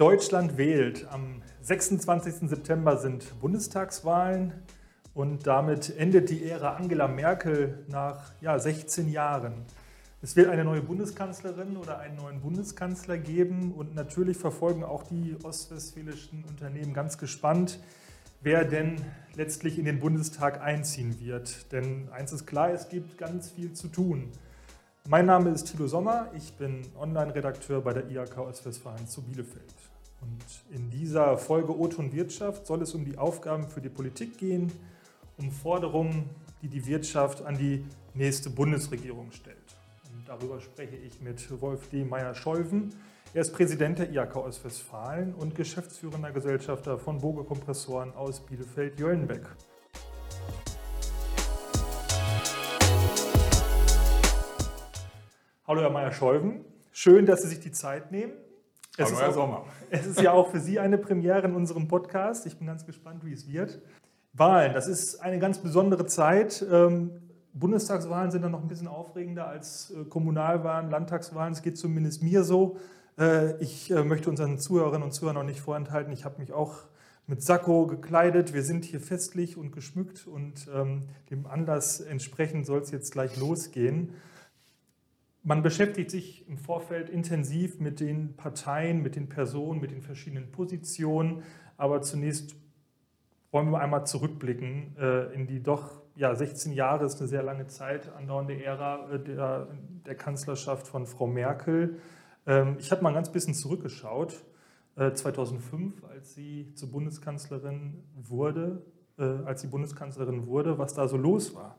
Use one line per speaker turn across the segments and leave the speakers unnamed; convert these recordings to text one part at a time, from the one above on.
Deutschland wählt. Am 26. September sind Bundestagswahlen und damit endet die Ära Angela Merkel nach ja, 16 Jahren. Es wird eine neue Bundeskanzlerin oder einen neuen Bundeskanzler geben und natürlich verfolgen auch die ostwestfälischen Unternehmen ganz gespannt, wer denn letztlich in den Bundestag einziehen wird. Denn eins ist klar, es gibt ganz viel zu tun. Mein Name ist Thilo Sommer, ich bin Online-Redakteur bei der IHK Ostwestfalen zu Bielefeld. Und in dieser Folge O-Ton Wirtschaft soll es um die Aufgaben für die Politik gehen, um Forderungen, die die Wirtschaft an die nächste Bundesregierung stellt. Und darüber spreche ich mit Wolf D. Meyer-Scheuven. Er ist Präsident der IHK Ostwestfalen und geschäftsführender Gesellschafter von Boge Kompressoren aus Bielefeld-Jöllenbeck. Hallo Herr Meyer-Scheuven, schön, dass Sie sich die Zeit nehmen.
Es Hallo, Herr Sommer.
Es ist ja auch für Sie eine Premiere in unserem Podcast. Ich bin ganz gespannt, wie es wird. Wahlen, das ist eine ganz besondere Zeit. Ähm, Bundestagswahlen sind dann noch ein bisschen aufregender als äh, Kommunalwahlen, Landtagswahlen. Es geht zumindest mir so. Äh, ich äh, möchte unseren Zuhörerinnen und Zuhörern noch nicht vorenthalten. Ich habe mich auch mit Sakko gekleidet. Wir sind hier festlich und geschmückt und ähm, dem Anlass entsprechend soll es jetzt gleich losgehen. Man beschäftigt sich im Vorfeld intensiv mit den Parteien, mit den Personen, mit den verschiedenen Positionen. Aber zunächst wollen wir einmal zurückblicken äh, in die doch ja, 16 Jahre, ist eine sehr lange Zeit andauernde Ära äh, der, der, Kanzlerschaft von Frau Merkel. Ähm, ich habe mal ein ganz bisschen zurückgeschaut. Äh, 2005, als sie zur Bundeskanzlerin wurde, äh, als sie Bundeskanzlerin wurde, was da so los war.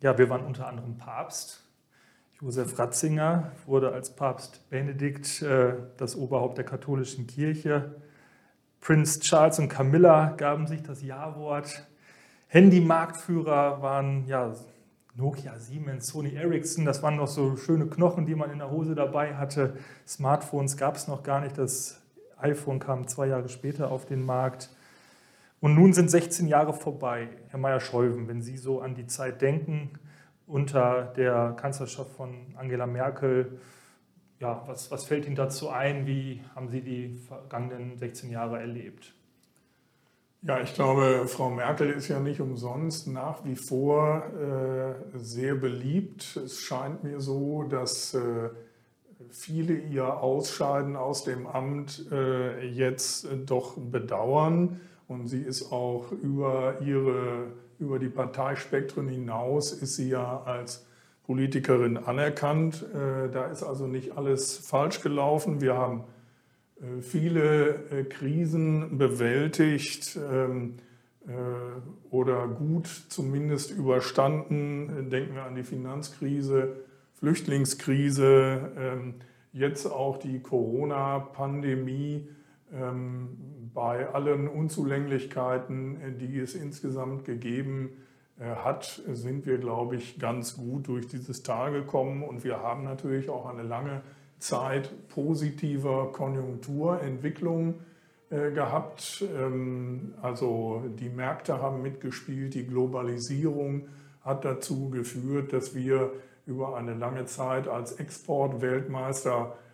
Ja, wir waren unter anderem Papst Josef Ratzinger wurde als Papst Benedikt äh, das Oberhaupt der katholischen Kirche. Prinz Charles und Camilla gaben sich das Ja-Wort. Handy-Marktführer waren ja, Nokia, Siemens, Sony Ericsson. Das waren noch so schöne Knochen, die man in der Hose dabei hatte. Smartphones gab es noch gar nicht. Das iPhone kam zwei Jahre später auf den Markt. Und nun sind 16 Jahre vorbei. Herr Meyer-Scheuven, wenn Sie so an die Zeit denken, unter der Kanzlerschaft von Angela Merkel. Ja, was, was fällt Ihnen dazu ein? Wie haben Sie die vergangenen 16 Jahre erlebt?
Ja, ich glaube, Frau Merkel ist ja nicht umsonst nach wie vor äh, sehr beliebt. Es scheint mir so, dass äh, viele ihr Ausscheiden aus dem Amt äh, jetzt doch bedauern. Und sie ist auch über ihre über die Parteispektren hinaus ist sie ja als Politikerin anerkannt. Äh, da ist also nicht alles falsch gelaufen. Wir haben äh, viele äh, Krisen bewältigt ähm, oder gut zumindest überstanden. Denken wir an die Finanzkrise, Flüchtlingskrise, ähm, jetzt auch die Corona-Pandemie. Bei allen Unzulänglichkeiten, die es insgesamt gegeben äh, hat, sind wir, glaube ich, ganz gut durch dieses Tal gekommen. Und wir haben natürlich auch eine lange Zeit positiver Konjunkturentwicklung äh, gehabt. Ähm, also die Märkte haben mitgespielt, die Globalisierung hat dazu geführt, dass wir über eine lange Zeit als Exportweltmeister äh,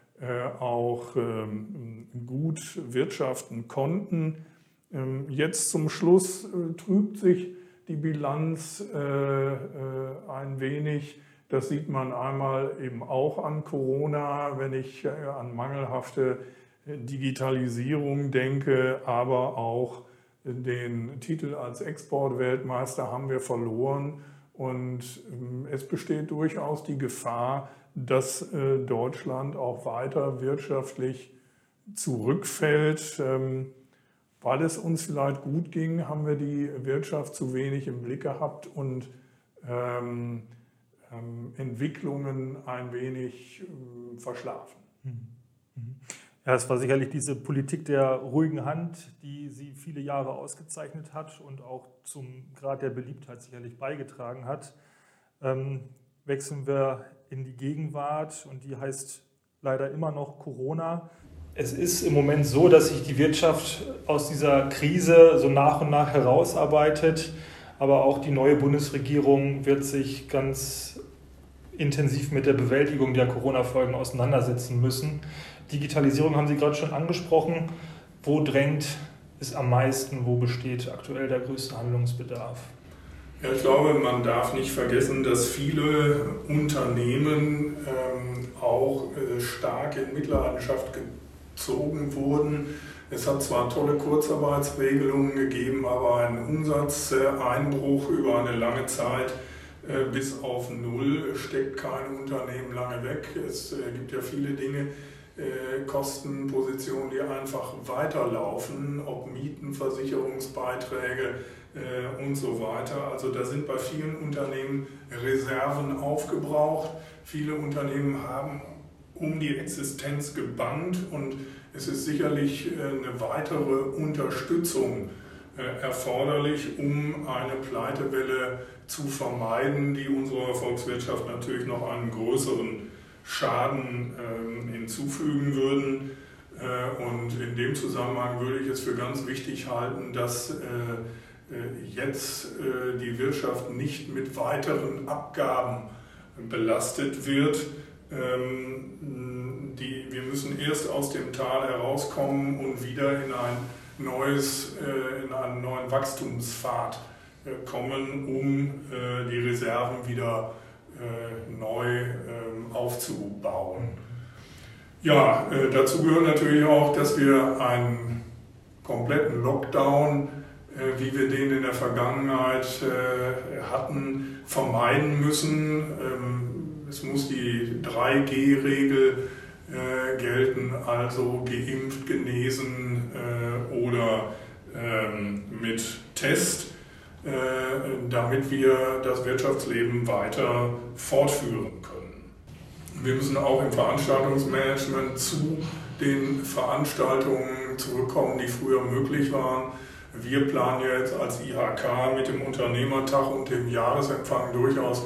auch ähm, gut wirtschaften konnten. Ähm, jetzt zum Schluss äh, trübt sich die Bilanz äh, ein wenig. Das sieht man einmal eben auch an Corona, wenn ich an mangelhafte Digitalisierung denke, aber auch den Titel als Exportweltmeister haben wir verloren. Und ähm, es besteht durchaus die Gefahr, dass äh, Deutschland auch weiter wirtschaftlich zurückfällt. Ähm, weil es uns vielleicht gut ging, haben wir die Wirtschaft zu wenig im Blick gehabt und ähm, ähm, Entwicklungen ein wenig äh, verschlafen. Mhm.
Mhm. Ja, es war sicherlich diese Politik der ruhigen Hand, die sie viele Jahre ausgezeichnet hat und auch zum Grad der Beliebtheit sicherlich beigetragen hat. Ähm, wechseln wir in die Gegenwart und die heißt leider immer noch Corona. Es ist im Moment so, dass sich die Wirtschaft aus dieser Krise so nach und nach herausarbeitet, aber auch die neue Bundesregierung wird sich ganz intensiv mit der Bewältigung der Corona-Folgen auseinandersetzen müssen. Digitalisierung haben Sie gerade schon angesprochen. Wo drängt es am meisten? Wo besteht aktuell der größte Handlungsbedarf?
Ja, ich glaube, man darf nicht vergessen, dass viele Unternehmen ähm, auch äh, stark in Mitleidenschaft gezogen wurden. Es hat zwar tolle Kurzarbeitsregelungen gegeben, aber ein Umsatzeinbruch über eine lange Zeit äh, bis auf Null steckt kein Unternehmen lange weg. Es äh, gibt ja viele Dinge, äh, Kostenpositionen, die einfach weiterlaufen, ob Mieten, Versicherungsbeiträge und so weiter. Also da sind bei vielen Unternehmen Reserven aufgebraucht. Viele Unternehmen haben um die Existenz gebannt und es ist sicherlich eine weitere Unterstützung erforderlich, um eine Pleitewelle zu vermeiden, die unserer Volkswirtschaft natürlich noch einen größeren Schaden ähm, hinzufügen würden. Äh, und in dem Zusammenhang würde ich es für ganz wichtig halten, dass äh, äh, jetzt die Wirtschaft nicht mit weiteren Abgaben belastet wird. Ähm, die, wir müssen erst aus dem Tal herauskommen und wieder in ein neues, in einen neuen Wachstumspfad kommen, um äh, die Reserven wieder äh, neu ähm, aufzubauen. Ja, äh, dazu gehört natürlich auch, dass wir einen kompletten Lockdown, wie wir den in der Vergangenheit hatten, vermeiden müssen. Ähm, es muss die 3G-Regel gelten, also geimpft, genesen oder ähm, mit Test. Äh, damit wir das Wirtschaftsleben weiter fortführen können. Wir müssen auch im Veranstaltungsmanagement zu den Veranstaltungen zurückkommen, die früher möglich waren. Wir planen jetzt als IHK mit dem Unternehmertag und dem Jahresempfang durchaus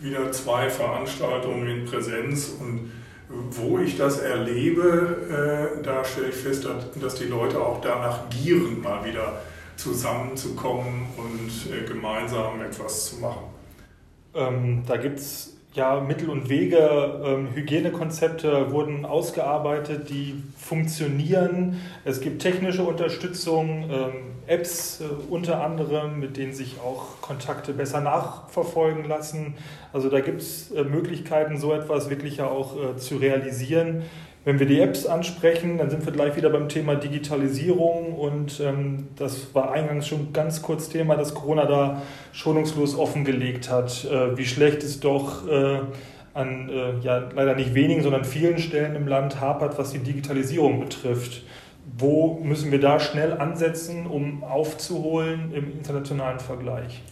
wieder zwei Veranstaltungen in Präsenz und wo ich das erlebe, äh, da stelle ich fest, dass die Leute auch danach gieren, mal wieder zusammenzukommen und äh, gemeinsam etwas zu machen.
Ähm, da gibt es ja Mittel und Wege. Ähm, Hygienekonzepte wurden ausgearbeitet, die funktionieren. Es gibt technische Unterstützung, ähm, Apps äh, unter anderem, mit denen sich auch Kontakte besser nachverfolgen lassen. Also da gibt es äh, Möglichkeiten, so etwas wirklich ja auch äh, zu realisieren. Wenn wir die Apps ansprechen, dann sind wir gleich wieder beim Thema Digitalisierung und ähm, das war eingangs schon ganz kurz Thema, dass Corona da schonungslos offengelegt hat, äh, wie schlecht es doch äh, an äh, ja, leider nicht wenigen, sondern vielen Stellen im Land hapert, was die Digitalisierung betrifft. Wo müssen wir da schnell ansetzen, um aufzuholen im internationalen Vergleich?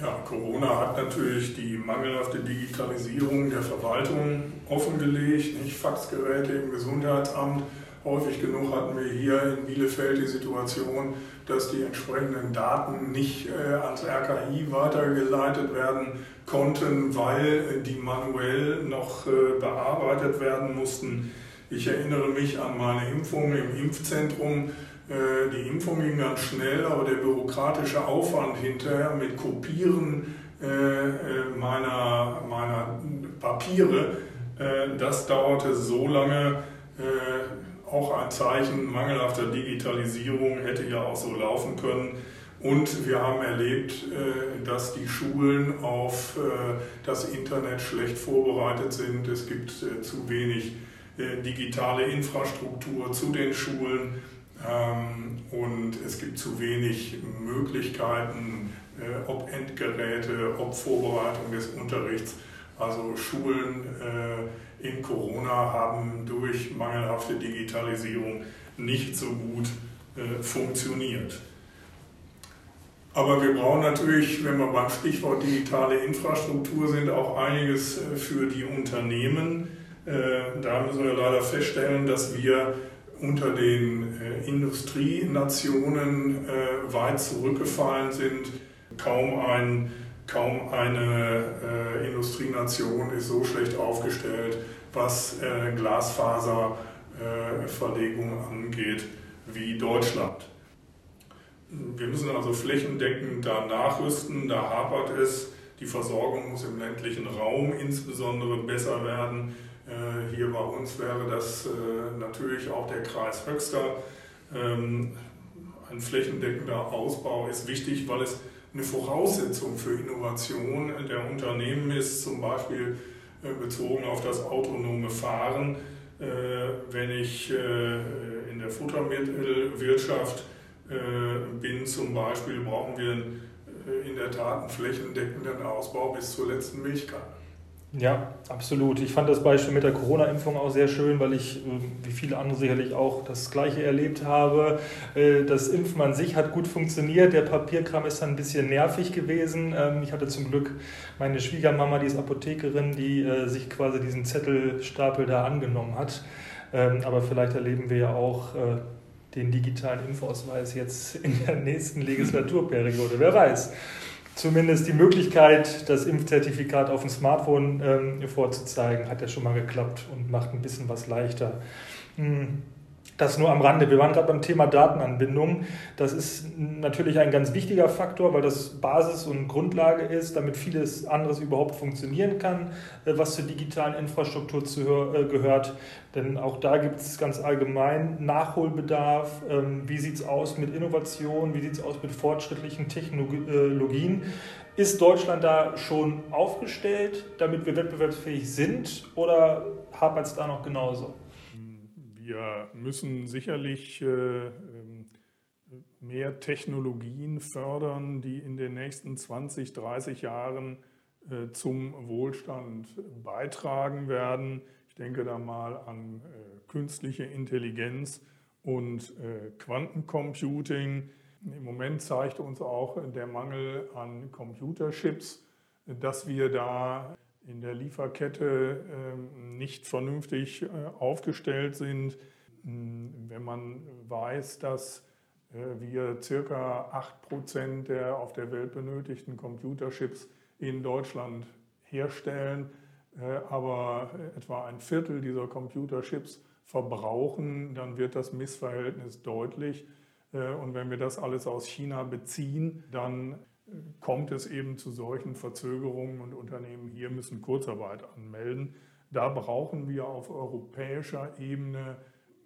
Ja, Corona hat natürlich die mangelhafte Digitalisierung der Verwaltung offengelegt, nicht Faxgeräte im Gesundheitsamt. Häufig genug hatten wir hier in Bielefeld die Situation, dass die entsprechenden Daten nicht äh, ans RKI weitergeleitet werden konnten, weil die manuell noch äh, bearbeitet werden mussten. Ich erinnere mich an meine Impfung im Impfzentrum äh, die Impfung ging ganz schnell, aber der bürokratische Aufwand hinterher mit Kopieren äh, äh, meiner, meiner Papiere, das dauerte so lange, auch ein Zeichen mangelhafter Digitalisierung hätte ja auch so laufen können. Und wir haben erlebt, dass die Schulen auf das Internet schlecht vorbereitet sind. Es gibt zu wenig digitale Infrastruktur zu den Schulen. Ähm, und es gibt zu wenig Möglichkeiten, äh, ob Endgeräte, ob Vorbereitung des Unterrichts. Also Schulen äh, in Corona haben durch mangelhafte Digitalisierung nicht so gut äh, funktioniert. Aber wir brauchen natürlich, wenn wir beim Stichwort digitale Infrastruktur sind, auch einiges für die Unternehmen. Da müssen wir leider feststellen, dass wir unter den äh, Industrienationen äh, weit zurückgefallen sind. Kaum, ein, kaum eine äh, Industrienation ist so schlecht aufgestellt, was äh, Glasfaserverlegung äh, angeht, wie Deutschland. Wir müssen also flächendeckend da nachrüsten, da hapert es. Die Versorgung muss im ländlichen Raum insbesondere besser werden. Äh, hier bei uns wäre das äh, natürlich auch der Kreis Höxter. Ähm, ein flächendeckender Ausbau ist wichtig, weil es eine Voraussetzung für Innovation der Unternehmen ist, zum Beispiel äh, bezogen auf das autonome Fahren. Wenn ich in der Futtermittelwirtschaft bin zum Beispiel, brauchen wir in der Tat einen flächendeckenden Ausbau bis zur letzten Milchkanne.
Ja, absolut. Ich fand das Beispiel mit der Corona-Impfung auch sehr schön, weil ich, ähm, wie viele andere sicherlich auch, das Gleiche erlebt habe. Äh, das Impfen an sich hat gut funktioniert. Der Papierkram ist dann ein bisschen nervig gewesen. Ähm, ich hatte zum Glück meine Schwiegermama, die ist Apothekerin, die äh, sich quasi diesen Zettelstapel da angenommen hat. Ähm, aber vielleicht erleben wir ja auch äh, den digitalen Impfausweis jetzt in der nächsten Legislaturperiode. Wer weiß zumindest die Möglichkeit, das Impfzertifikat auf dem Smartphone ähm, vorzuzeigen, hat ja schon mal geklappt und macht ein bisschen was leichter. Hm. Das nur am Rande. Wir waren gerade beim Thema Datenanbindung. Das ist natürlich ein ganz wichtiger Faktor, weil das Basis und Grundlage ist, damit vieles anderes überhaupt funktionieren kann, äh, was zur digitalen Infrastruktur äh, gehört. Denn auch da gibt es ganz allgemein Nachholbedarf. Ähm, wie sieht es aus mit Innovation? Wie sieht es aus mit fortschrittlichen Technologien? Ist Deutschland da schon aufgestellt, damit wir wettbewerbsfähig sind oder hapert es da noch genauso?
Wir müssen sicherlich äh, ähm, mehr Technologien fördern, die in den nächsten 20, 30 Jahren äh, zum Wohlstand beitragen werden. Ich denke da mal an äh, künstliche Intelligenz und Quantencomputing. Im Moment zeigt uns auch der Mangel an Computerchips, dass wir da in der Lieferkette ähm, nicht vernünftig äh, aufgestellt sind. Hm, wenn man weiß, dass äh, wir circa 8% der auf der Welt benötigten Computerchips in Deutschland herstellen, äh, aber etwa ein Viertel dieser Computerchips verbrauchen, dann wird das Missverhältnis deutlich. Und wenn wir das alles aus China beziehen, dann kommt es eben zu solchen Verzögerungen und Unternehmen hier müssen Kurzarbeit anmelden. Da brauchen wir auf europäischer Ebene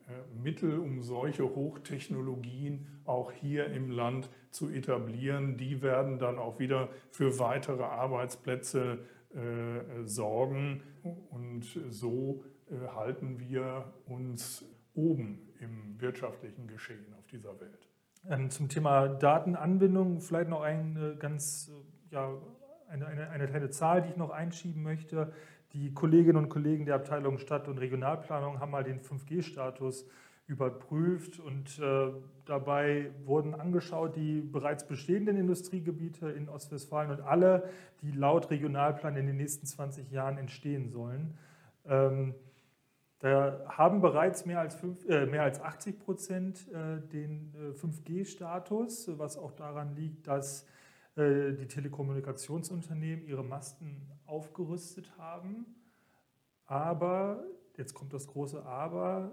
äh, Mittel, um solche Hochtechnologien auch hier im Land zu etablieren. Die werden dann auch wieder für weitere Arbeitsplätze äh, sorgen. Und so äh, halten wir uns oben im wirtschaftlichen Geschehen auf dieser Welt.
Ähm, zum Thema Datenanbindung vielleicht noch ein ganz, äh, ja, eine, eine, eine kleine Zahl, die ich noch einschieben möchte. Die Kolleginnen und Kollegen der Abteilung Stadt- und Regionalplanung haben mal den 5G-Status überprüft und äh, dabei wurden angeschaut die bereits bestehenden Industriegebiete in Ostwestfalen und alle, die laut Regionalplan in den nächsten 20 Jahren entstehen sollen. Ähm, da haben bereits mehr als, fünf, äh, mehr als 80 Prozent äh, den äh, 5G-Status, was auch daran liegt, dass äh, die Telekommunikationsunternehmen ihre Masten aufgerüstet haben. Aber, jetzt kommt das große Aber,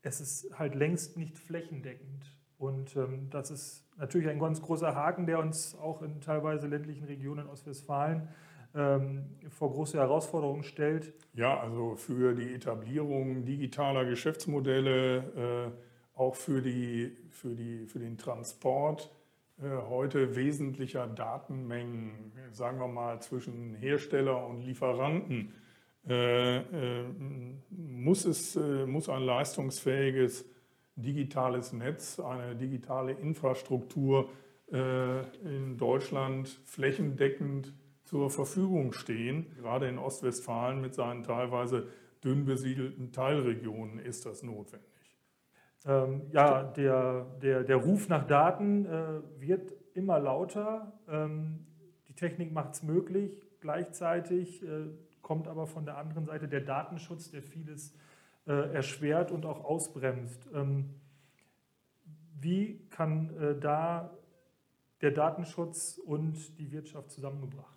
es ist halt längst nicht flächendeckend. Und ähm, das ist natürlich ein ganz großer Haken, der uns auch in teilweise ländlichen Regionen Ostwestfalen ähm, vor große Herausforderungen stellt.
Ja, also für die Etablierung digitaler Geschäftsmodelle, äh, auch für, die, für, die, für den Transport äh, heute wesentlicher Datenmengen, sagen wir mal zwischen Hersteller und Lieferanten, äh, muss, es, muss ein leistungsfähiges digitales Netz, eine digitale Infrastruktur in Deutschland flächendeckend zur Verfügung stehen. Gerade in Ostwestfalen mit seinen teilweise dünn besiedelten Teilregionen ist das notwendig.
Ähm, ja, der, der, der Ruf nach Daten äh, wird immer lauter. Ähm, die Technik macht es möglich. Gleichzeitig äh, kommt aber von der anderen Seite der Datenschutz, der vieles äh, erschwert und auch ausbremst. Ähm, wie kann äh, da der Datenschutz und die Wirtschaft zusammengebracht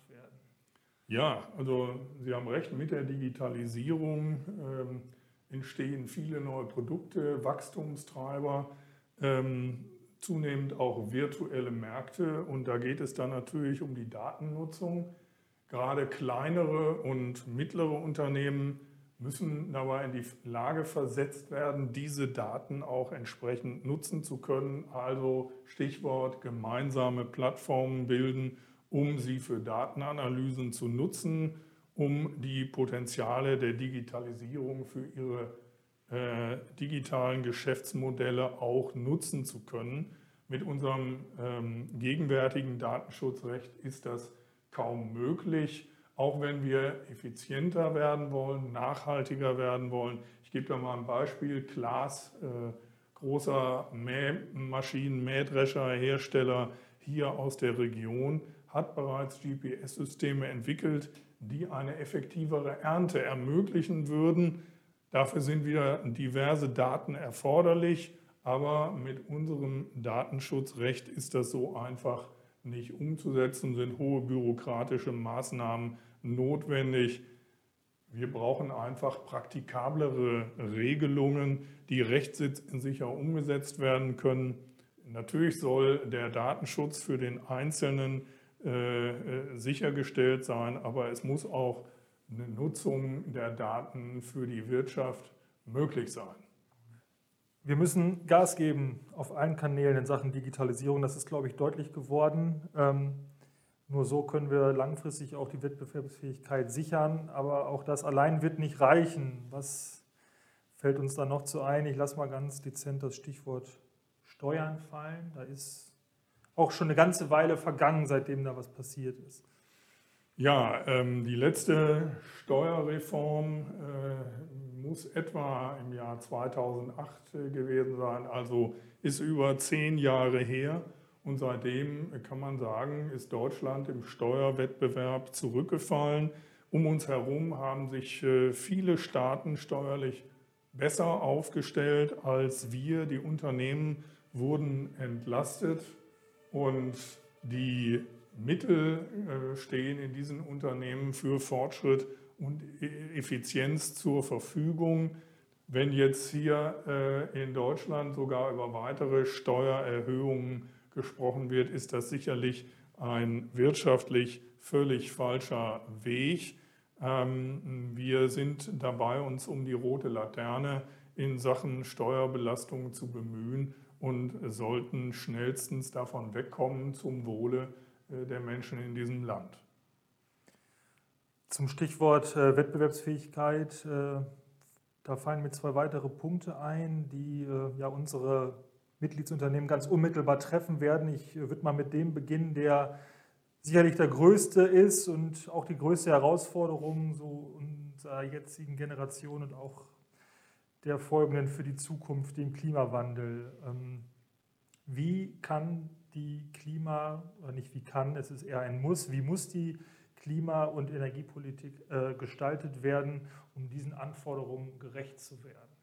ja, also Sie haben recht, mit der Digitalisierung ähm, entstehen viele neue Produkte, Wachstumstreiber, ähm, zunehmend auch virtuelle Märkte und da geht es dann natürlich um die Datennutzung. Gerade kleinere und mittlere Unternehmen müssen dabei in die Lage versetzt werden, diese Daten auch entsprechend nutzen zu können. Also Stichwort gemeinsame Plattformen bilden, um sie für Datenanalysen zu nutzen, um die Potenziale der Digitalisierung für ihre äh, digitalen Geschäftsmodelle auch nutzen zu können. Mit unserem ähm, gegenwärtigen Datenschutzrecht ist das kaum möglich auch wenn wir effizienter werden wollen, nachhaltiger werden wollen. Ich gebe da mal ein Beispiel. Klaas, äh, großer Mähmaschinen, Mähdrescherhersteller hier aus der Region, hat bereits GPS-Systeme entwickelt, die eine effektivere Ernte ermöglichen würden. Dafür sind wieder diverse Daten erforderlich, aber mit unserem Datenschutzrecht ist das so einfach nicht umzusetzen, sind hohe bürokratische Maßnahmen notwendig. Wir brauchen einfach praktikablere Regelungen, die rechtssicher umgesetzt werden können. Natürlich soll der Datenschutz für den Einzelnen sichergestellt sein, aber es muss auch eine Nutzung der Daten für die Wirtschaft möglich sein.
Wir müssen Gas geben auf allen Kanälen in Sachen Digitalisierung. Das ist, glaube ich, deutlich geworden. Ähm, nur so können wir langfristig auch die Wettbewerbsfähigkeit sichern, aber auch das allein wird nicht reichen. Was fällt uns da noch zu ein? Ich lasse mal ganz dezent das Stichwort Steuern fallen. Da ist auch schon eine ganze Weile vergangen, seitdem da was passiert ist.
Ja, ähm, die letzte Steuerreform äh, muss etwa im Jahr 2008 äh, gewesen sein, also ist über zehn Jahre her. Und seitdem kann man sagen, ist Deutschland im Steuerwettbewerb zurückgefallen. Um uns herum haben sich äh, viele Staaten steuerlich besser aufgestellt als wir. Die Unternehmen wurden entlastet und die Mittel äh, stehen in diesen Unternehmen für Fortschritt und e-, Effizienz zur Verfügung. Wenn jetzt hier äh, in Deutschland sogar über weitere Steuererhöhungen gesprochen wird, ist das sicherlich ein wirtschaftlich völlig falscher Weg. Ähm, wir sind dabei, uns um die rote Laterne in Sachen Steuerbelastung zu bemühen und sollten schnellstens davon wegkommen zum Wohle äh, der Menschen in diesem Land.
Zum Stichwort äh, Wettbewerbsfähigkeit, äh, da fallen mir zwei weitere Punkte ein, die ja unsere Mitgliedsunternehmen ganz unmittelbar treffen werden. Ich würde mal mit dem beginnen, der sicherlich der größte ist und auch die größte Herausforderung so unserer jetzigen Generation und auch der folgenden für die Zukunft, dem Klimawandel. Ähm, wie kann die Klima, oder nicht wie kann, es ist eher ein Muss, wie muss die Klima- und Energiepolitik äh, gestaltet werden, um diesen Anforderungen gerecht zu werden?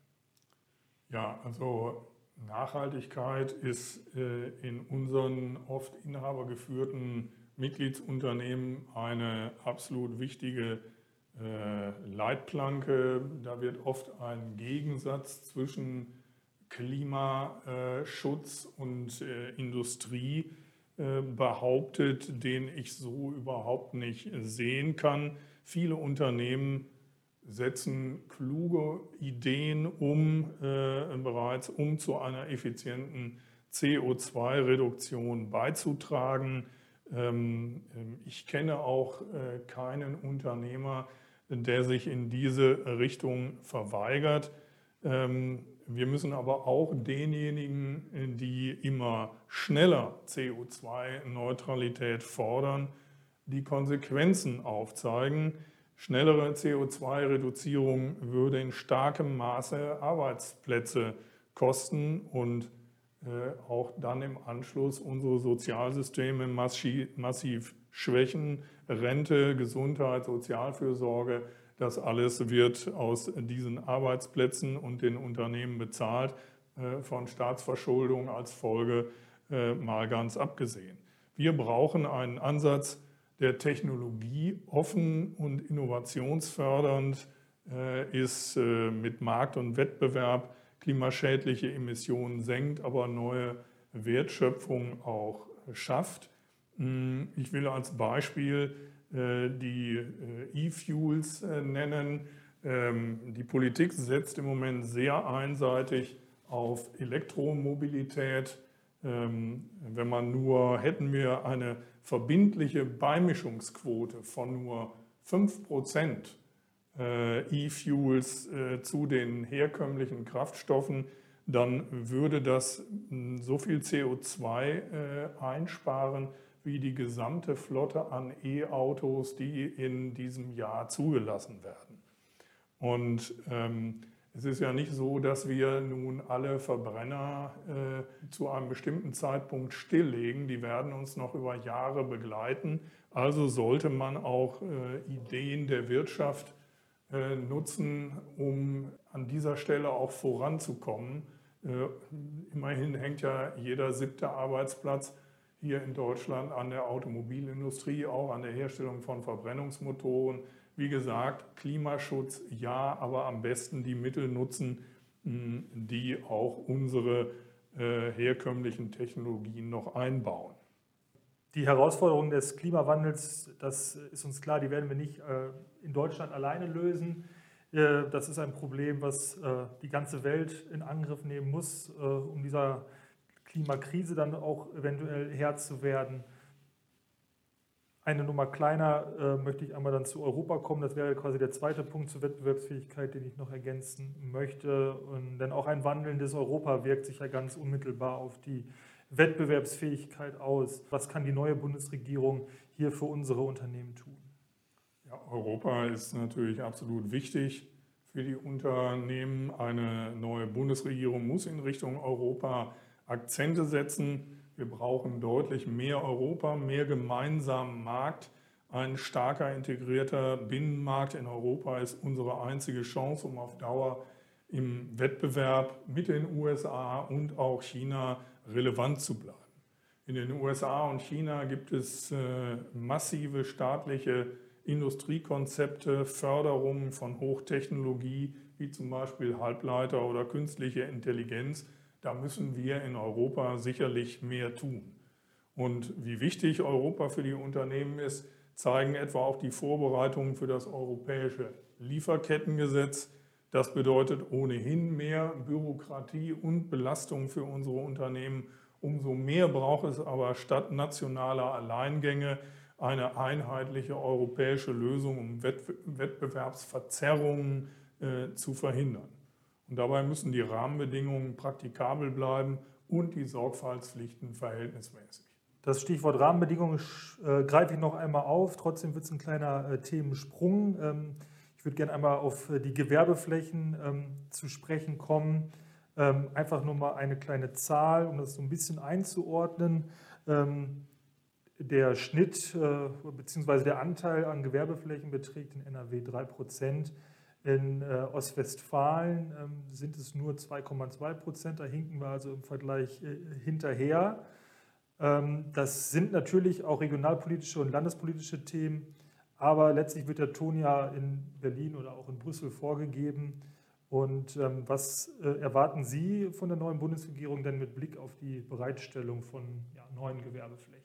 Ja, also Nachhaltigkeit ist äh, in unseren oft inhabergeführten Mitgliedsunternehmen eine absolut wichtige äh, Leitplanke. Da wird oft ein Gegensatz zwischen Klimaschutz und äh, Industrie behauptet, den ich so überhaupt nicht sehen kann. Viele Unternehmen setzen kluge Ideen um, äh, bereits um zu einer effizienten CO2-Reduktion beizutragen. Ähm, ähm, ich kenne auch äh, keinen Unternehmer, der sich in diese Richtung verweigert. Ähm, wir müssen aber auch denjenigen, die immer schneller CO2-Neutralität fordern, die Konsequenzen aufzeigen. Schnellere CO2-Reduzierung würde in starkem Maße Arbeitsplätze kosten und äh, auch dann im Anschluss unsere Sozialsysteme massiv schwächen. Rente, Gesundheit, Sozialfürsorge, das alles wird aus diesen Arbeitsplätzen und den Unternehmen bezahlt, äh, von Staatsverschuldung als Folge äh, mal ganz abgesehen. Wir brauchen einen Ansatz, der Technologie offen und innovationsfördernd äh, ist, mit Markt und Wettbewerb klimaschädliche Emissionen senkt, aber neue Wertschöpfung auch schafft. Hm, ich will als Beispiel äh, die E-Fuels nennen. ähm, die Politik setzt im Moment sehr einseitig auf Elektromobilität. Ähm, wenn man nur, hätten wir eine verbindliche Beimischungsquote von nur 5% äh, E-Fuels äh, zu den herkömmlichen Kraftstoffen, dann würde das hm, so viel CO2 äh, einsparen wie die gesamte Flotte an E-Autos, die in diesem Jahr zugelassen werden. Und ähm, es ist ja nicht so, dass wir nun alle Verbrenner äh, zu einem bestimmten Zeitpunkt stilllegen. Die werden uns noch über Jahre begleiten. Also sollte man auch äh, Ideen der Wirtschaft äh, nutzen, um an dieser Stelle auch voranzukommen. Äh, immerhin hängt ja jeder siebte Arbeitsplatz hier in Deutschland an der Automobilindustrie, auch an der Herstellung von Verbrennungsmotoren. Wie gesagt, Klimaschutz ja, aber am besten die Mittel nutzen, die auch unsere äh, herkömmlichen Technologien noch einbauen.
Die Herausforderungen des Klimawandels, das ist uns klar, die werden wir nicht äh, in Deutschland alleine lösen. Äh, das ist ein Problem, was die ganze Welt in Angriff nehmen muss, um dieser Klimakrise dann auch eventuell Herr zu werden. Eine Nummer kleiner äh, möchte ich einmal dann zu Europa kommen. Das wäre quasi der zweite Punkt zur Wettbewerbsfähigkeit, den ich noch ergänzen möchte. Und denn auch ein wandelndes Europa wirkt sich ja ganz unmittelbar auf die Wettbewerbsfähigkeit aus. Was kann die neue Bundesregierung hier für unsere Unternehmen tun?
Ja, Europa ist natürlich absolut wichtig für die Unternehmen. Eine neue Bundesregierung muss in Richtung Europa Akzente setzen. Wir brauchen deutlich mehr Europa, mehr gemeinsamen Markt. Ein starker integrierter Binnenmarkt in Europa ist unsere einzige Chance, um auf Dauer im Wettbewerb mit den USA und auch China relevant zu bleiben. In den USA und China gibt es äh, massive staatliche Industriekonzepte, Förderungen von Hochtechnologie, wie zum Beispiel Halbleiter oder künstliche Intelligenz, da müssen wir in Europa sicherlich mehr tun. Und wie wichtig Europa für die Unternehmen ist, zeigen etwa auch die Vorbereitungen für das europäische Lieferkettengesetz. Das bedeutet ohnehin mehr Bürokratie und Belastung für unsere Unternehmen. Umso mehr braucht es aber statt nationaler Alleingänge eine einheitliche europäische Lösung, um Wettbewerbsverzerrungen äh, zu verhindern. Und dabei müssen die Rahmenbedingungen praktikabel bleiben und die Sorgfaltspflichten verhältnismäßig.
Das Stichwort Rahmenbedingungen äh, greife ich noch einmal auf. Trotzdem wird es ein kleiner äh, Themensprung. Ähm, ich würde gerne einmal auf äh, die Gewerbeflächen ähm, zu sprechen kommen. Ähm, einfach nur mal eine kleine Zahl, um das so ein bisschen einzuordnen. Ähm, der Schnitt äh, bzw. der Anteil an Gewerbeflächen beträgt in NRW 3 Prozent. In äh, Ostwestfalen ähm, sind es nur 2,2 Prozent, da hinken wir also im Vergleich äh, hinterher. Ähm, das sind natürlich auch regionalpolitische und landespolitische Themen, aber letztlich wird der Ton ja in Berlin oder auch in Brüssel vorgegeben. Und ähm, was äh, erwarten Sie von der neuen Bundesregierung denn mit Blick auf die Bereitstellung von ja, neuen Gewerbeflächen?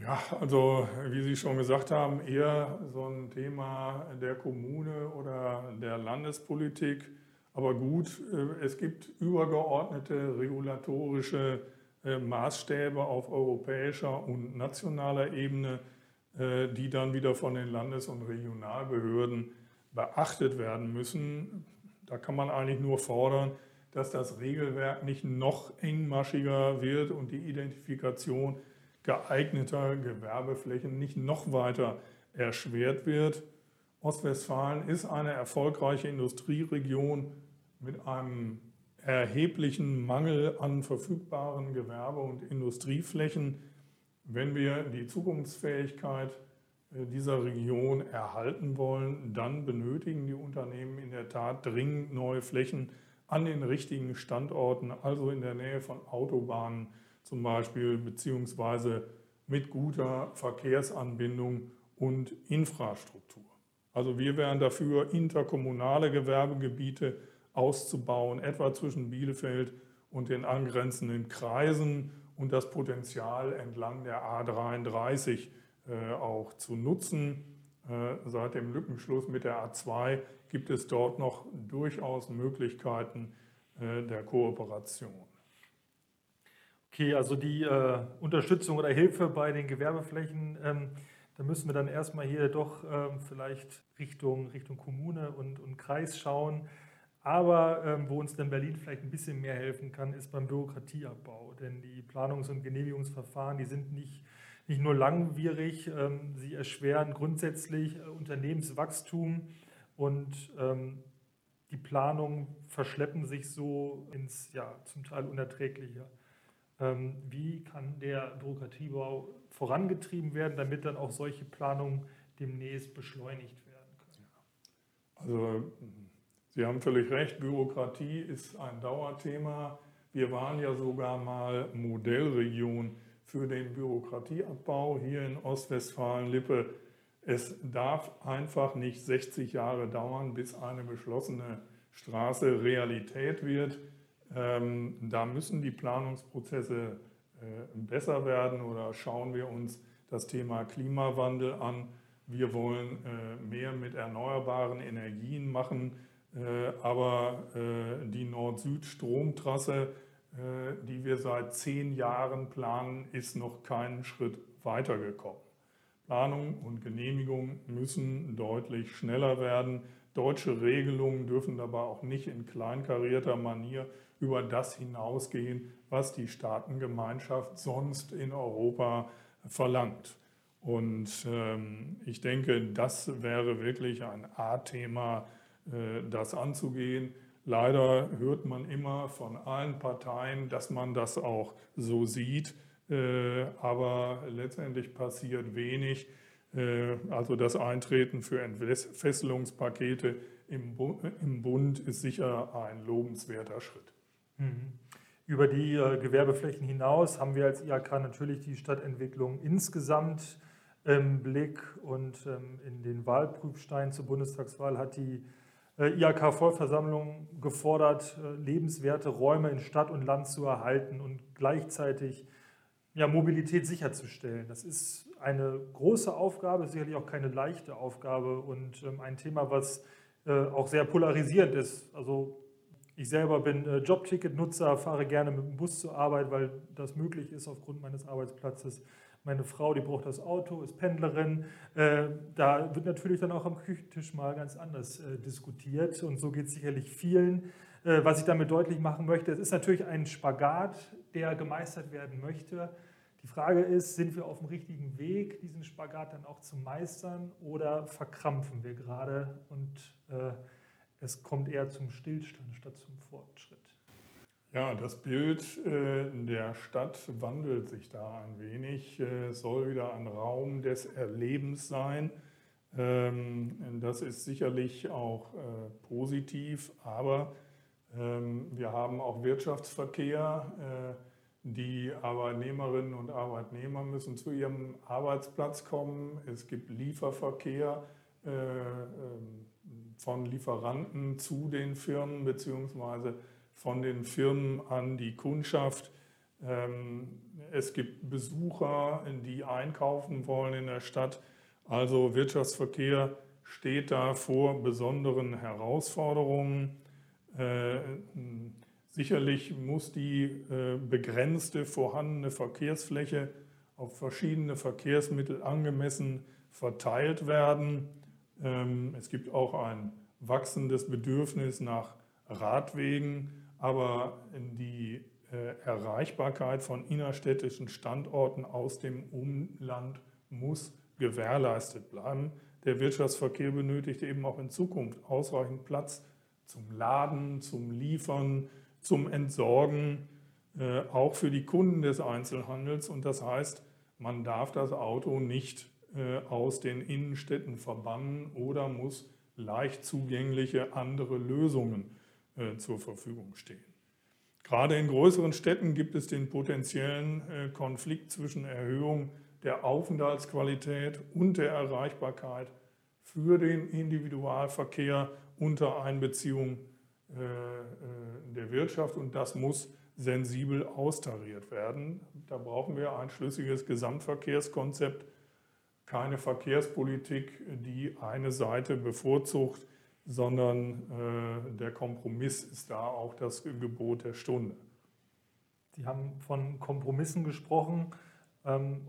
Ja, also wie Sie schon gesagt haben, eher so ein Thema der Kommune oder der Landespolitik. Aber gut, äh, es gibt übergeordnete regulatorische äh, Maßstäbe auf europäischer und nationaler Ebene, äh, die dann wieder von den Landes- und Regionalbehörden beachtet werden müssen. Da kann man eigentlich nur fordern, dass das Regelwerk nicht noch engmaschiger wird und die Identifikation geeigneter Gewerbeflächen nicht noch weiter erschwert wird. Ostwestfalen ist eine erfolgreiche Industrieregion mit einem erheblichen Mangel an verfügbaren Gewerbe- und Industrieflächen. Wenn wir die Zukunftsfähigkeit äh, dieser Region erhalten wollen, dann benötigen die Unternehmen in der Tat dringend neue Flächen an den richtigen Standorten, also in der Nähe von Autobahnen, zum Beispiel, beziehungsweise mit guter Verkehrsanbindung und Infrastruktur. Also wir wären dafür, interkommunale Gewerbegebiete auszubauen, etwa zwischen Bielefeld und den angrenzenden Kreisen und das Potenzial entlang der A33 äh, auch zu nutzen. Seit dem Lückenschluss mit der A2 gibt es dort noch durchaus Möglichkeiten der Kooperation.
Okay, also die äh, Unterstützung oder Hilfe bei den Gewerbeflächen, ähm, da müssen wir dann erstmal hier doch ähm, vielleicht Richtung, Richtung Kommune und, und Kreis schauen. Aber ähm, wo uns dann Berlin vielleicht ein bisschen mehr helfen kann, ist beim Bürokratieabbau. Denn die Planungs- und Genehmigungsverfahren, die sind nicht, nicht nur langwierig, ähm, sie erschweren grundsätzlich äh, Unternehmenswachstum und ähm, die Planungen verschleppen sich so ins ja, zum Teil unerträgliche. Ähm, wie kann der Bürokratiebau vorangetrieben werden, damit dann auch solche Planungen demnächst beschleunigt werden können?
Also Sie haben völlig recht, Bürokratie ist ein Dauerthema. Wir waren ja sogar mal Modellregion für den Bürokratieabbau hier in Ostwestfalen-Lippe. Es darf einfach nicht 60 Jahre dauern, bis eine beschlossene Straße Realität wird. Ähm, da müssen die Planungsprozesse äh, besser werden oder schauen wir uns das Thema Klimawandel an. Wir wollen äh, mehr mit erneuerbaren Energien machen, äh, aber äh, die Nord-Süd-Stromtrasse, äh, die wir seit zehn Jahren planen, ist noch keinen Schritt weitergekommen. Planung und Genehmigung müssen deutlich schneller werden. Deutsche Regelungen dürfen dabei auch nicht in kleinkarierter Manier über das hinausgehen, was die Staatengemeinschaft sonst in Europa verlangt. Und ähm, ich denke, das wäre wirklich ein A-Thema, äh, das anzugehen. Leider hört man immer von allen Parteien, dass man das auch so sieht, äh, aber letztendlich passiert wenig. Äh, also das Eintreten für Entfesselungspakete im Bund ist sicher ein lobenswerter Schritt.
Mhm. Über die äh, Gewerbeflächen hinaus haben wir als IHK natürlich die Stadtentwicklung insgesamt im Blick und ähm, in den Wahlprüfstein zur Bundestagswahl hat die äh, IHK-Vollversammlung gefordert, äh, lebenswerte Räume in Stadt und Land zu erhalten und gleichzeitig ja, Mobilität sicherzustellen. Das ist eine große Aufgabe, sicherlich auch keine leichte Aufgabe und ähm, ein Thema, was äh, auch sehr polarisierend ist. Also ich selber bin äh, Jobticket-Nutzer, fahre gerne mit dem Bus zur Arbeit, weil das möglich ist aufgrund meines Arbeitsplatzes. Meine Frau, die braucht das Auto, ist Pendlerin. Äh, da wird natürlich dann auch am Küchentisch mal ganz anders äh, diskutiert und so geht es sicherlich vielen. Was ich damit deutlich machen möchte, es ist natürlich ein Spagat, der gemeistert werden möchte. Die Frage ist, sind wir auf dem richtigen Weg, diesen Spagat dann auch zu meistern oder verkrampfen wir gerade und es kommt eher zum Stillstand statt zum Fortschritt.
Ja, das Bild äh, der Stadt wandelt sich da ein wenig. Äh, es soll wieder ein Raum des Erlebens sein. Ähm, das ist sicherlich auch äh, positiv, aber ähm, wir haben auch Wirtschaftsverkehr. Die Arbeitnehmerinnen und Arbeitnehmer müssen zu ihrem Arbeitsplatz kommen. Es gibt Lieferverkehr. Ähm, von Lieferanten zu den Firmen beziehungsweise von den Firmen an die Kundschaft. Ähm, es gibt Besucher, die einkaufen wollen in der Stadt. Also Wirtschaftsverkehr steht da vor besonderen Herausforderungen. Äh, sicherlich muss die äh, begrenzte vorhandene Verkehrsfläche auf verschiedene Verkehrsmittel angemessen verteilt werden. Ähm, es gibt auch ein wachsendes Bedürfnis nach Radwegen, aber die äh, Erreichbarkeit von innerstädtischen Standorten aus dem Umland muss gewährleistet bleiben. Der Wirtschaftsverkehr benötigt eben auch in Zukunft ausreichend Platz zum Laden, zum Liefern, zum Entsorgen, äh, auch für die Kunden des Einzelhandels. Und das heißt, man darf das Auto nicht aus den Innenstädten verbannen oder muss leicht zugängliche andere Lösungen äh, zur Verfügung stehen. Gerade in größeren Städten gibt es den potenziellen äh, Konflikt zwischen Erhöhung der Aufenthaltsqualität und der Erreichbarkeit für den Individualverkehr unter Einbeziehung der Wirtschaft und das muss sensibel austariert werden. Da brauchen wir ein schlüssiges Gesamtverkehrskonzept, keine Verkehrspolitik, die eine Seite bevorzugt, sondern äh, der Kompromiss ist da auch das Gebot der Stunde.
Sie haben von Kompromissen gesprochen. Ähm,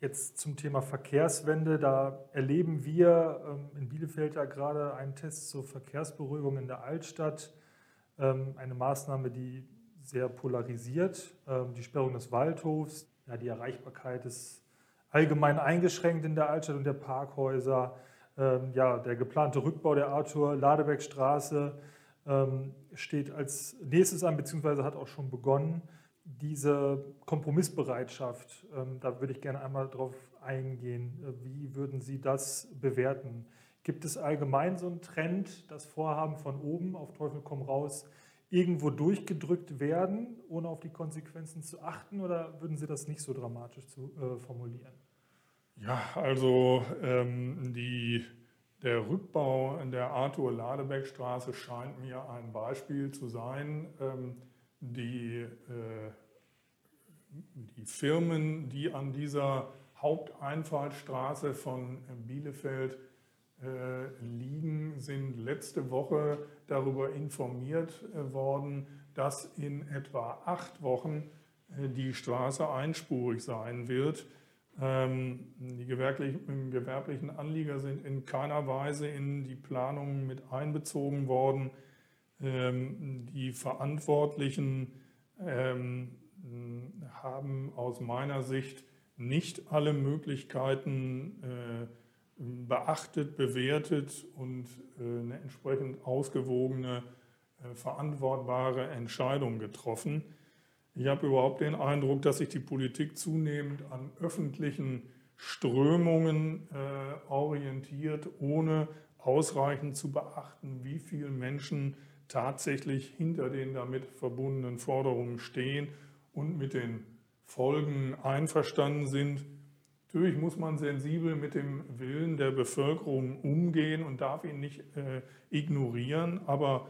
jetzt zum Thema Verkehrswende. Da erleben wir ähm, in Bielefeld ja gerade einen Test zur Verkehrsberuhigung in der Altstadt. Ähm, eine Maßnahme, die sehr polarisiert. Die Sperrung des Waldhofs, ja, die Erreichbarkeit ist allgemein eingeschränkt in der Altstadt und der Parkhäuser. Ja, der geplante Rückbau der Arthur-Ladebeck-Straße ähm, steht als nächstes an, beziehungsweise hat auch schon begonnen. Diese Kompromissbereitschaft, ähm, da würde ich gerne einmal darauf eingehen. Wie würden Sie das bewerten? Gibt es allgemein so einen Trend, das Vorhaben von oben auf Teufel komm raus irgendwo durchgedrückt werden, ohne auf die Konsequenzen zu achten? Oder würden Sie das nicht so dramatisch zu, äh, formulieren?
Ja, also ähm, die der Rückbau in der Arthur-Ladebeck-Straße scheint mir ein Beispiel zu sein. Ähm, die, äh, die Firmen, die an dieser Haupteinfallstraße von Bielefeld äh, liegen, sind letzte Woche darüber informiert äh, worden, dass in etwa acht Wochen die Straße einspurig sein wird. Ähm, die gewerblichen, gewerblichen Anlieger sind in keiner Weise in die Planungen mit einbezogen worden. Ähm, die Verantwortlichen ähm, haben aus meiner Sicht nicht alle Möglichkeiten äh, beachtet, bewertet und äh, eine entsprechend ausgewogene, äh, verantwortbare Entscheidung getroffen. Ich habe überhaupt den Eindruck, dass sich die Politik zunehmend an öffentlichen Strömungen äh, orientiert, ohne ausreichend zu beachten, wie viele Menschen tatsächlich hinter den damit verbundenen Forderungen stehen und mit den Folgen einverstanden sind. Natürlich muss man sensibel mit dem Willen der Bevölkerung umgehen und darf ihn nicht äh, ignorieren, aber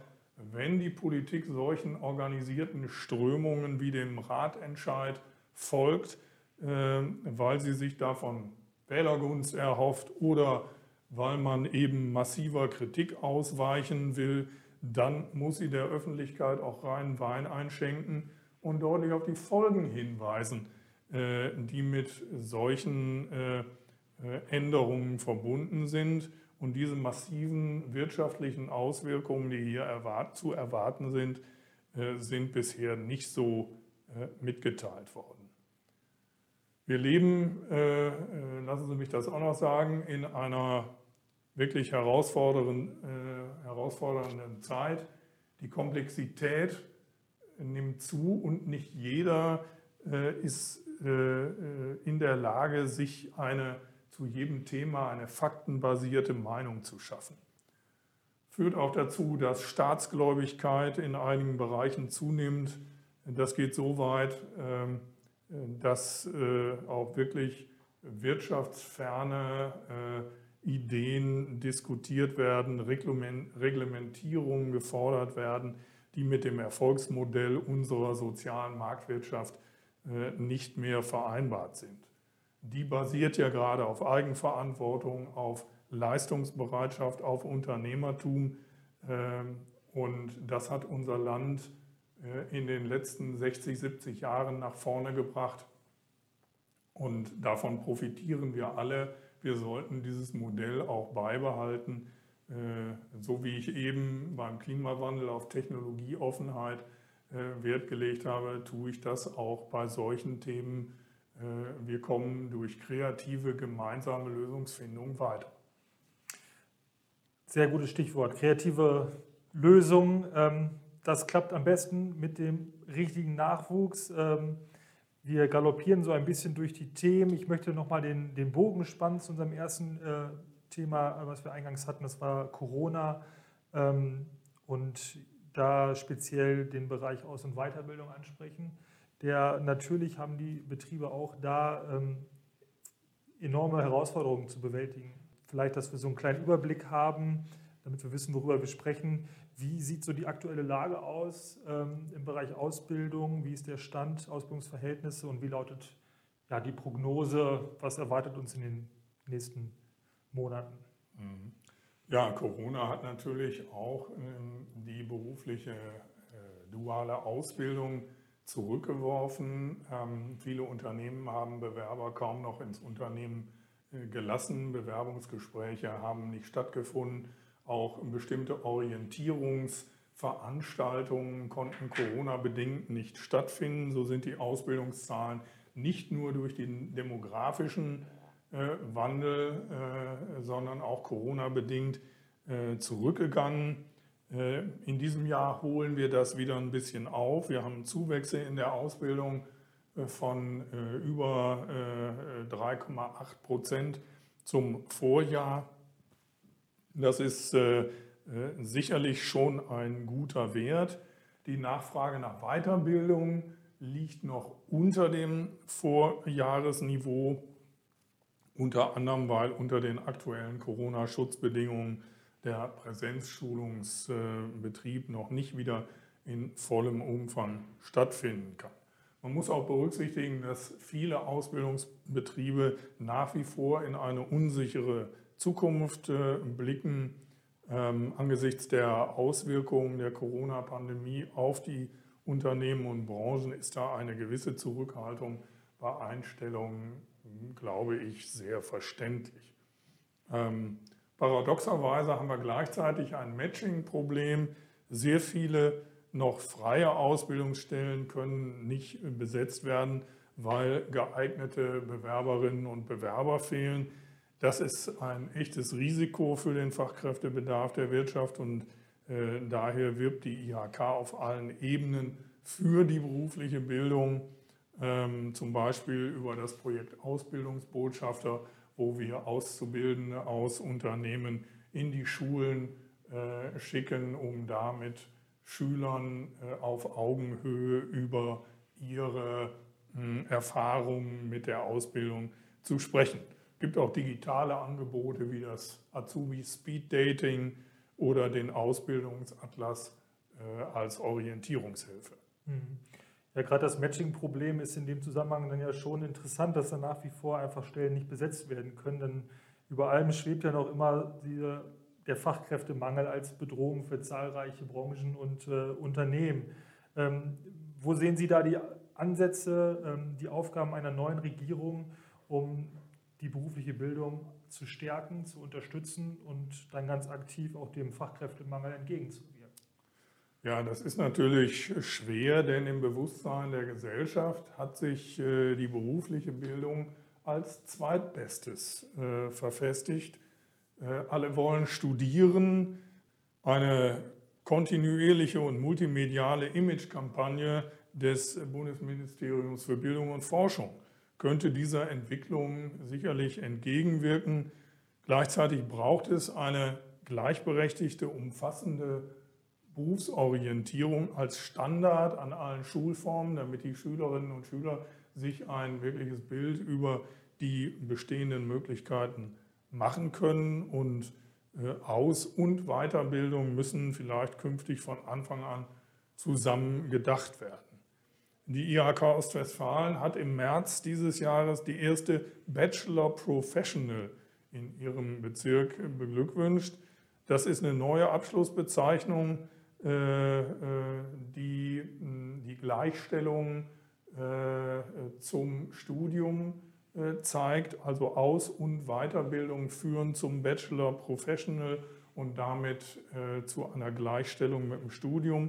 wenn die Politik solchen organisierten Strömungen wie dem Ratentscheid folgt, äh, weil sie sich davon Wählergunst erhofft oder weil man eben massiver Kritik ausweichen will, dann muss sie der Öffentlichkeit auch reinen Wein einschenken und deutlich auf die Folgen hinweisen, äh, die mit solchen äh, Änderungen verbunden sind. Und diese massiven wirtschaftlichen Auswirkungen, die hier erwart zu erwarten sind, äh, sind bisher nicht so äh, mitgeteilt worden. Wir leben, äh, lassen Sie mich das auch noch sagen, in einer wirklich herausfordernden, herausfordernden Zeit. Die Komplexität nimmt zu und nicht jeder ist in der Lage, sich eine zu jedem Thema eine faktenbasierte Meinung zu schaffen. Führt auch dazu, dass Staatsgläubigkeit in einigen Bereichen zunimmt. Das geht so weit, ähm, dass äh, auch wirklich wirtschaftsferne äh, Ideen diskutiert werden, Reglementierungen gefordert werden, die mit dem Erfolgsmodell unserer sozialen Marktwirtschaft äh, nicht mehr vereinbart sind die basiert ja gerade auf Eigenverantwortung, auf Leistungsbereitschaft, auf Unternehmertum. Ähm, und das hat unser Land äh, in den letzten 60, 70 Jahren nach vorne gebracht. Und davon profitieren wir alle. Wir sollten dieses Modell auch beibehalten, äh, so wie ich eben beim Klimawandel auf Technologieoffenheit äh, Wert gelegt habe, tue ich das auch bei solchen Themen wir kommen durch kreative gemeinsame Lösungsfindung weiter.
Sehr gutes Stichwort. Kreative Lösung. Ähm, das klappt am besten mit dem richtigen Nachwuchs. Ähm, wir galoppieren so ein bisschen durch die Themen. Ich möchte nochmal den, den Bogen spannen zu unserem ersten äh, Thema, was wir eingangs hatten. Das war Corona. Ähm, und da speziell den Bereich Aus- und Weiterbildung ansprechen der natürlich haben die Betriebe auch da ähm, enorme Herausforderungen zu bewältigen. Vielleicht, dass wir so einen kleinen Überblick haben, damit wir wissen, worüber wir sprechen. Wie sieht so die aktuelle Lage aus ähm, im Bereich Ausbildung? Wie ist der Stand, Ausbildungsverhältnisse und wie lautet ja, die Prognose? Was erwartet uns in den nächsten Monaten?
Mhm. Ja, Corona hat natürlich auch ähm, die berufliche äh, duale Ausbildung zurückgeworfen. Ähm, viele Unternehmen haben Bewerber kaum noch ins Unternehmen äh, gelassen. Bewerbungsgespräche haben nicht stattgefunden. Auch bestimmte Orientierungsveranstaltungen konnten Corona-bedingt nicht stattfinden. So sind die Ausbildungszahlen nicht nur durch den demografischen äh, Wandel, äh, sondern auch Corona-bedingt äh, zurückgegangen. Äh, in diesem Jahr holen wir das wieder ein bisschen auf. Wir haben Zuwächse in der Ausbildung äh, von äh, über 3,8 Prozent zum Vorjahr. Das ist sicherlich schon ein guter Wert. Die Nachfrage nach Weiterbildung liegt noch unter dem Vorjahresniveau, unter anderem weil unter den aktuellen Corona-Schutzbedingungen der Präsenzschulungsbetrieb noch nicht wieder in vollem Umfang stattfinden kann. Man muss auch berücksichtigen, dass viele Ausbildungsbetriebe nach wie vor in eine unsichere Zukunft äh, blicken. Ähm, angesichts der Auswirkungen der Corona-Pandemie auf die Unternehmen und Branchen ist da eine gewisse Zurückhaltung bei Einstellungen, glaube ich, sehr verständlich. Ähm, Paradoxerweise haben wir gleichzeitig ein Matching-Problem. Sehr viele noch freie Ausbildungsstellen können nicht besetzt werden, weil geeignete Bewerberinnen und Bewerber fehlen. Das ist ein echtes Risiko für den Fachkräftebedarf der Wirtschaft und äh, daher wirbt die IHK auf allen Ebenen für die berufliche Bildung, ähm, zum Beispiel über das Projekt Ausbildungsbotschafter wo wir Auszubildende aus Unternehmen in die Schulen äh, schicken, um damit Schülern äh, auf Augenhöhe über ihre hm, Erfahrungen mit der Ausbildung zu sprechen. Es gibt auch digitale Angebote wie das Azubi Speed Dating oder den Ausbildungsatlas äh, als Orientierungshilfe.
Mhm. Ja, gerade das Matching-Problem ist in dem Zusammenhang dann ja schon interessant, dass da nach wie vor einfach Stellen nicht besetzt werden können. Denn über allem schwebt ja noch immer diese, der Fachkräftemangel als Bedrohung für zahlreiche Branchen und äh, Unternehmen. Ähm, wo sehen Sie da die Ansätze, ähm, die Aufgaben einer neuen Regierung, um die berufliche Bildung zu stärken, zu unterstützen und dann ganz aktiv auch dem Fachkräftemangel entgegenzuwirken?
Ja, das ist natürlich schwer, denn im Bewusstsein der Gesellschaft hat sich äh, die berufliche Bildung als zweitbestes äh, verfestigt. Äh, alle wollen studieren. Eine kontinuierliche und multimediale Imagekampagne des Bundesministeriums für Bildung und Forschung könnte dieser Entwicklung sicherlich entgegenwirken. Gleichzeitig braucht es eine gleichberechtigte, umfassende Berufsorientierung als Standard an allen Schulformen, damit die Schülerinnen und Schüler sich ein wirkliches Bild über die bestehenden Möglichkeiten machen können. Und äh, Aus- und Weiterbildung müssen vielleicht künftig von Anfang an zusammen gedacht werden. Die IHK Ostwestfalen hat im März dieses Jahres die erste Bachelor Professional in ihrem Bezirk beglückwünscht. Das ist eine neue Abschlussbezeichnung die die Gleichstellung äh, zum Studium zeigt, also Aus- und Weiterbildung führen zum Bachelor Professional und damit zu einer Gleichstellung mit dem Studium.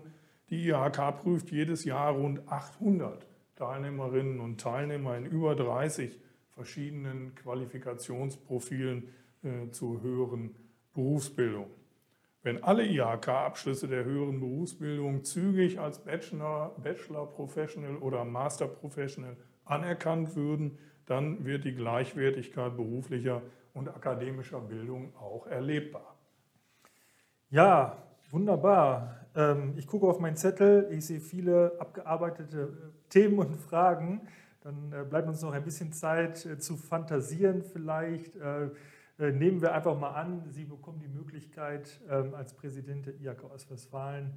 Die IHK prüft jedes Jahr rund 800 Teilnehmerinnen und Teilnehmer in über 30 verschiedenen Qualifikationsprofilen zur höheren Berufsbildung. Wenn alle IHK-Abschlüsse der höheren Berufsbildung zügig als Bachelor, Bachelor Professional oder Master Professional anerkannt würden, dann wird die Gleichwertigkeit beruflicher und akademischer Bildung auch erlebbar.
Ja, wunderbar. Ähm, ich gucke auf meinen Zettel, ich sehe viele abgearbeitete äh, Themen und Fragen. Dann äh, bleibt uns noch ein bisschen Zeit äh, zu fantasieren vielleicht. Äh, nehmen wir einfach mal an, Sie bekommen die Möglichkeit, ähm, als Präsident der IHK Ostwestfalen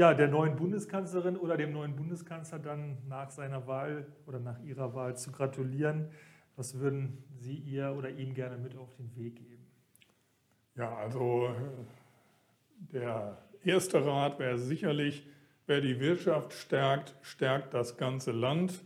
ja, der neuen Bundeskanzlerin oder dem neuen Bundeskanzler dann nach seiner Wahl oder nach ihrer Wahl zu gratulieren. Was würden Sie ihr oder ihm gerne mit auf den Weg geben?
Ja, also äh, der erste Rat wäre sicherlich, wer die Wirtschaft stärkt, stärkt das ganze Land.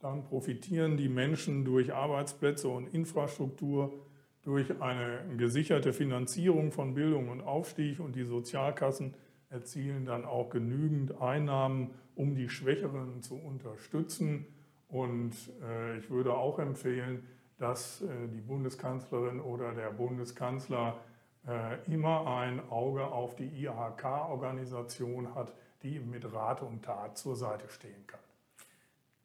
Dann profitieren die Menschen durch Arbeitsplätze und Infrastruktur, durch eine gesicherte Finanzierung von Bildung und Aufstieg und die Sozialkassen erzielen dann auch genügend Einnahmen, um die Schwächeren zu unterstützen. Und äh, ich würde auch empfehlen, dass äh, die Bundeskanzlerin oder der Bundeskanzler äh, immer ein Auge auf die IHK-Organisation hat, die ihm mit Rat und Tat zur Seite stehen kann.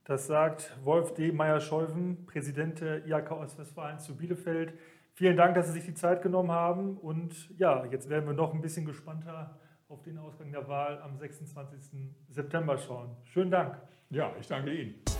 Das sagt Wolf D. Meyer-Scheuven, Präsident der IHK Ostwestfalen zu Bielefeld. Vielen Dank, dass Sie sich die Zeit genommen haben. Und ja, jetzt werden wir noch ein bisschen gespannter auf den Ausgang der Wahl am 26. September schauen. Schönen Dank.
Ja, ich danke Ihnen.